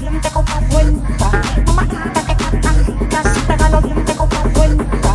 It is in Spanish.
dientes con la vuelta. Mamá, quita que cantas, casi pega los dientes con la vuelta.